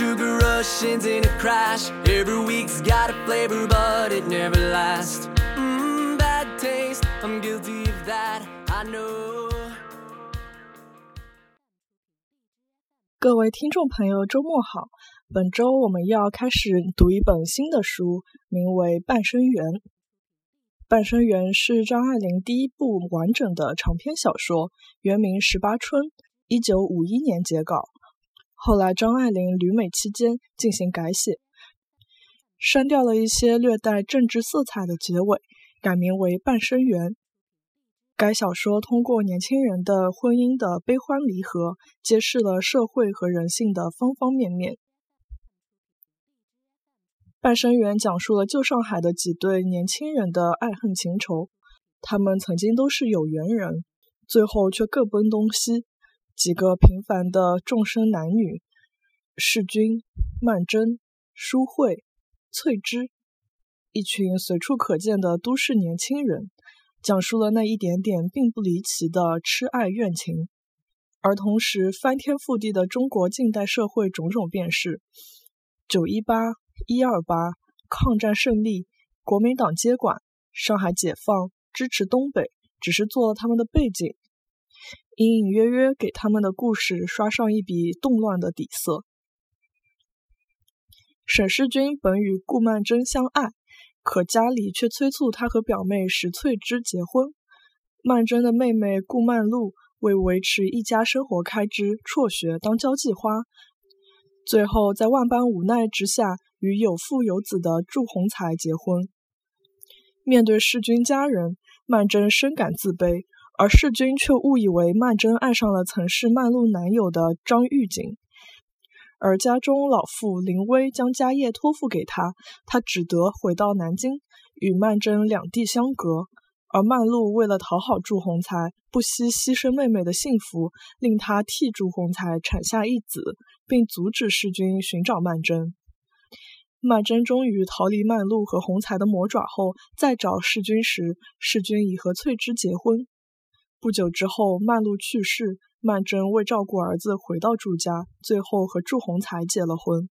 sugar rush ends in a crash. Every week's got a flavor, but it never lasts. Mmm, bad taste. I'm guilty of that. I know. 各位听众朋友，周末好！本周我们要开始读一本新的书，名为《半生缘》。《半生缘》是张爱玲第一部完整的长篇小说，原名《十八春》，一九五一年截稿。后来张爱玲旅美期间进行改写，删掉了一些略带政治色彩的结尾，改名为《半生缘》。该小说通过年轻人的婚姻的悲欢离合，揭示了社会和人性的方方面面。《半生缘》讲述了旧上海的几对年轻人的爱恨情仇，他们曾经都是有缘人，最后却各奔东西。几个平凡的众生男女，世君、曼桢、淑慧、翠芝，一群随处可见的都市年轻人，讲述了那一点点并不离奇的痴爱怨情，而同时翻天覆地的中国近代社会种种变事，九一八。一二八，抗战胜利，国民党接管，上海解放，支持东北，只是做了他们的背景，隐隐约约给他们的故事刷上一笔动乱的底色。沈世钧本与顾曼桢相爱，可家里却催促他和表妹石翠芝结婚。曼桢的妹妹顾曼璐为维持一家生活开支，辍学当交际花，最后在万般无奈之下。与有父有子的祝鸿才结婚。面对世钧家人，曼桢深感自卑，而世钧却误以为曼桢爱上了曾是曼璐男友的张玉锦。而家中老父林威将家业托付给他，他只得回到南京，与曼桢两地相隔。而曼璐为了讨好祝鸿才，不惜牺牲妹妹的幸福，令他替祝鸿才产下一子，并阻止世钧寻找曼桢。曼桢终于逃离曼璐和洪才的魔爪后，再找世钧时，世钧已和翠芝结婚。不久之后，曼璐去世，曼桢为照顾儿子回到祝家，最后和祝鸿才结了婚。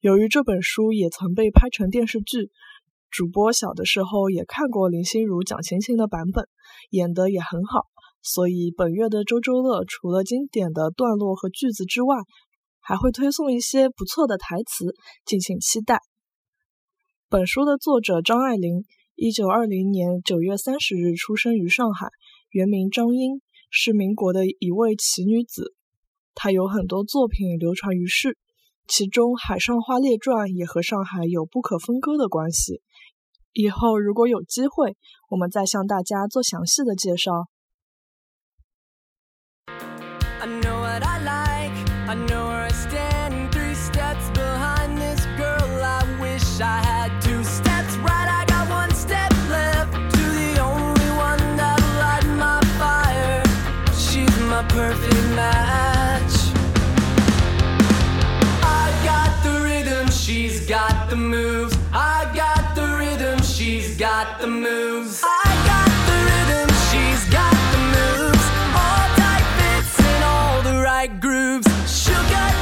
由于这本书也曾被拍成电视剧，主播小的时候也看过林心如、蒋勤勤的版本，演得也很好，所以本月的周周乐除了经典的段落和句子之外，还会推送一些不错的台词，敬请期待。本书的作者张爱玲，一九二零年九月三十日出生于上海，原名张英，是民国的一位奇女子。她有很多作品流传于世，其中《海上花列传》也和上海有不可分割的关系。以后如果有机会，我们再向大家做详细的介绍。perfect match She's got the moves. I got the rhythm. She's got the moves. All tight fits in all the right grooves. She Sugar.